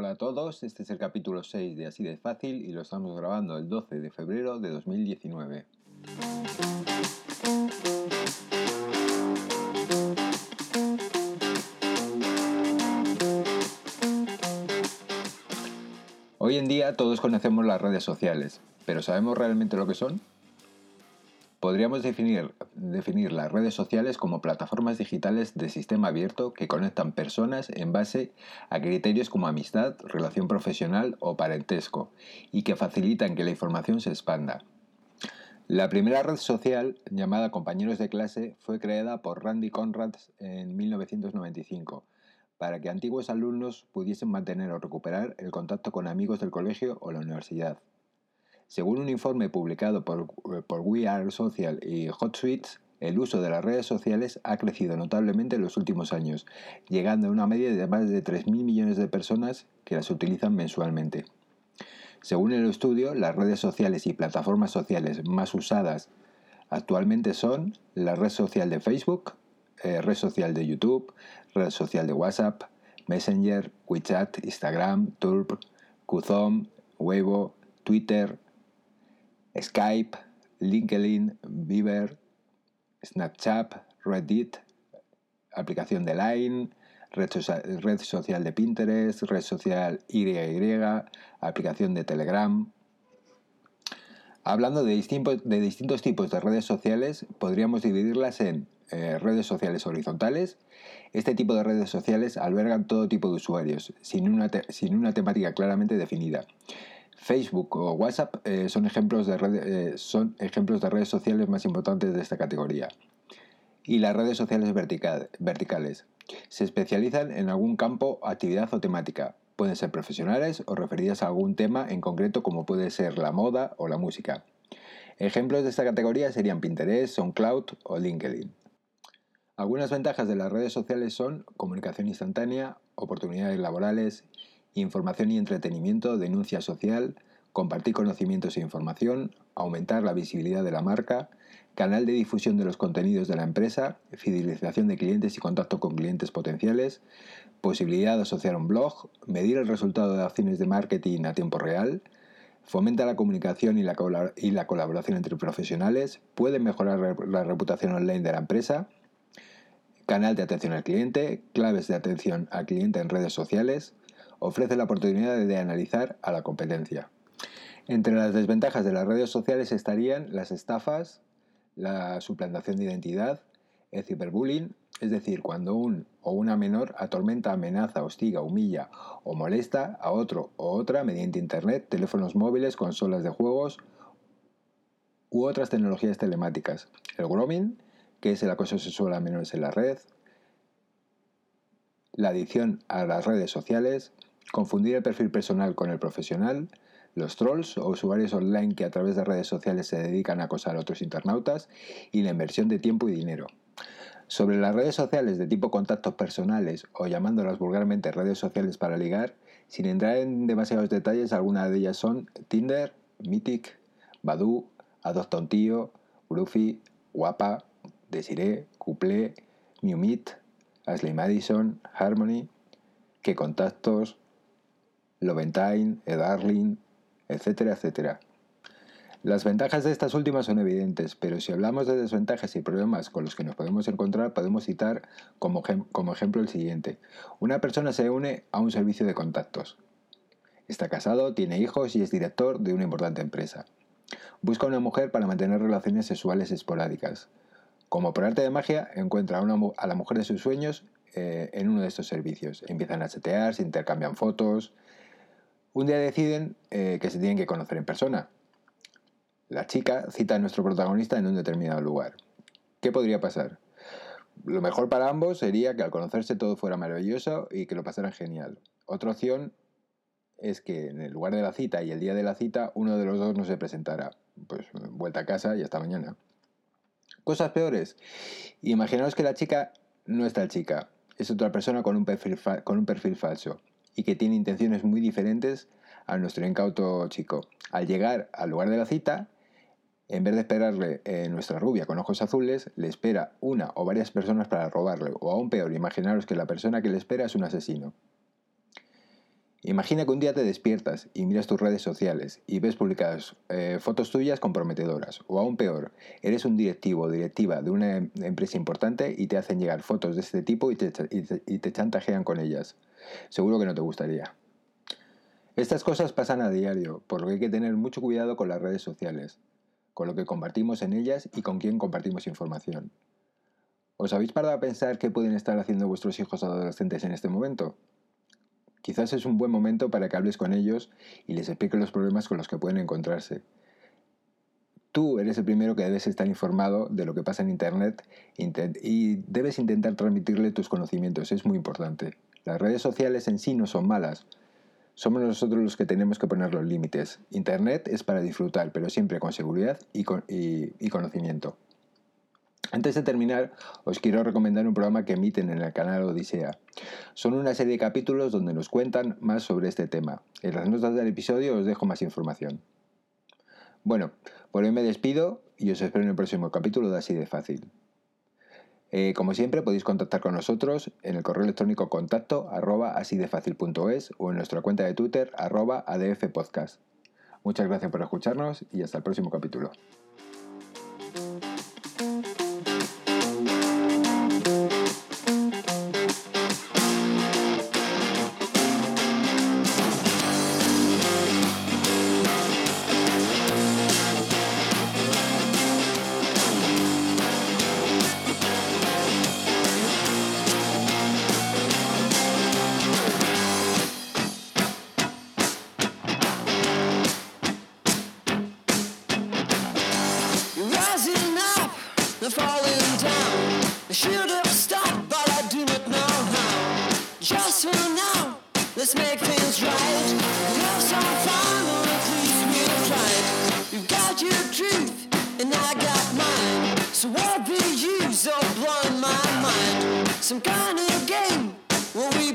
Hola a todos, este es el capítulo 6 de Así de Fácil y lo estamos grabando el 12 de febrero de 2019. Hoy en día todos conocemos las redes sociales, pero ¿sabemos realmente lo que son? Podríamos definir, las redes sociales como plataformas digitales de sistema abierto que conectan personas en base a criterios como amistad, relación profesional o parentesco y que facilitan que la información se expanda. La primera red social, llamada Compañeros de clase, fue creada por Randy Conrad en 1995 para que antiguos alumnos pudiesen mantener o recuperar el contacto con amigos del colegio o la universidad. Según un informe publicado por, We Are Social y HotSuite, el uso de las redes sociales ha crecido notablemente en los últimos años, llegando a una media de más de 3.000 millones de personas que las utilizan mensualmente. Según el estudio, las redes sociales y plataformas sociales más usadas actualmente son la red social de Facebook, eh, red social de YouTube, red social de WhatsApp, Messenger, WeChat, Instagram, Turb, Qzone, Weibo, Twitter, Skype, LinkedIn, Viber, Snapchat, Reddit, aplicación de Line, red, social de Pinterest, red social YY, aplicación de Telegram. Hablando de, de distintos tipos de redes sociales, podríamos dividirlas en eh, redes sociales horizontales. Este tipo de redes sociales albergan todo tipo de usuarios, sin una, sin una temática claramente definida. Facebook o WhatsApp eh, son, ejemplos de eh, son ejemplos de redes sociales más importantes de esta categoría. Y las redes sociales verticales. Se especializan en algún campo, actividad o temática. Pueden ser profesionales o referidas a algún tema en concreto como puede ser la moda o la música. Ejemplos de esta categoría serían Pinterest, SoundCloud o LinkedIn. Algunas ventajas de las redes sociales son comunicación instantánea, oportunidades laborales, información y entretenimiento, denuncia social, compartir conocimientos e información, aumentar la visibilidad de la marca, canal de difusión de los contenidos de la empresa, fidelización de clientes y contacto con clientes potenciales, posibilidad de asociar un blog, medir el resultado de acciones de marketing a tiempo real, fomenta la comunicación y la, colaboración entre profesionales, puede mejorar la reputación online de la empresa, canal de atención al cliente, claves de atención al cliente en redes sociales, ofrece la oportunidad de analizar a la competencia. Entre las desventajas de las redes sociales estarían las estafas, la suplantación de identidad, el ciberbullying, es decir, cuando un o una menor atormenta, amenaza, hostiga, humilla o molesta a otro o otra mediante Internet, teléfonos móviles, consolas de juegos u otras tecnologías telemáticas. El grooming, que es el acoso sexual a menores en la red, la adicción a las redes sociales, confundir el perfil personal con el profesional, los trolls o usuarios online que a través de redes sociales se dedican a acosar a otros internautas y la inversión de tiempo y dinero. Sobre las redes sociales de tipo contactos personales o llamándolas vulgarmente redes sociales para ligar, sin entrar en demasiados detalles, algunas de ellas son Tinder, Mythic, Badoo, Adopta un tío, Groovy, Guapa, Desiree, Couple, Meet, Ashley Madison, Harmony, Que Contactos, Loventine, Edarling, etcétera, etcétera. Las ventajas de estas últimas son evidentes, pero si hablamos de desventajas y problemas con los que nos podemos encontrar, podemos citar como, como ejemplo el siguiente. Una persona se une a un servicio de contactos. Está casado, tiene hijos y es director de una importante empresa. Busca una mujer para mantener relaciones sexuales esporádicas. Como por arte de magia, encuentra a, una, a la mujer de sus sueños eh, en uno de estos servicios. Empiezan a chatear, se intercambian fotos, un día deciden eh, que se tienen que conocer en persona. La chica cita a nuestro protagonista en un determinado lugar. ¿Qué podría pasar? Lo mejor para ambos sería que al conocerse todo fuera maravilloso y que lo pasaran genial. Otra opción es que en el lugar de la cita y el día de la cita uno de los dos no se presentara. Pues vuelta a casa y hasta mañana. Cosas peores. Imaginaos que la chica no es tal chica, es otra persona con un perfil, con un perfil falso y que tiene intenciones muy diferentes a nuestro incauto chico. Al llegar al lugar de la cita, en vez de esperarle eh, nuestra rubia con ojos azules, le espera una o varias personas para robarle, o aún peor, imaginaros que la persona que le espera es un asesino. Imagina que un día te despiertas y miras tus redes sociales y ves publicadas eh, fotos tuyas comprometedoras. O aún peor, eres un directivo o directiva de una em, empresa importante y te hacen llegar fotos de este tipo y te, y te chantajean con ellas. Seguro que no te gustaría. Estas cosas pasan a diario, por lo que hay que tener mucho cuidado con las redes sociales, con lo que compartimos en ellas y con quién compartimos información. ¿Os habéis parado a pensar qué pueden estar haciendo vuestros hijos adolescentes en este momento? Quizás es un buen momento para que hables con ellos y les expliques los problemas con los que pueden encontrarse. Tú eres el primero que debes estar informado de lo que pasa en Internet y debes intentar transmitirle tus conocimientos, es muy importante. Las redes sociales en sí no son malas, somos nosotros los que tenemos que poner los límites. Internet es para disfrutar, pero siempre con seguridad y, y conocimiento. Antes de terminar, os quiero recomendar un programa que emiten en el canal Odisea. Son una serie de capítulos donde nos cuentan más sobre este tema. En las notas del episodio os dejo más información. Bueno, por hoy me despido y os espero en el próximo capítulo de Así de Fácil. Eh, como siempre, podéis contactar con nosotros en el correo electrónico contacto arroba asidefacil.es o en nuestra cuenta de Twitter arroba adfpodcast. Muchas gracias por escucharnos y hasta el próximo capítulo. they're falling down. I should have stopped, but I do not know how. Just for now, let's make things right. We'll have some fun, oh, or at least we'll try it. You got your truth, and I got mine. So what the use oh, of blowing my mind? Some kind of game where we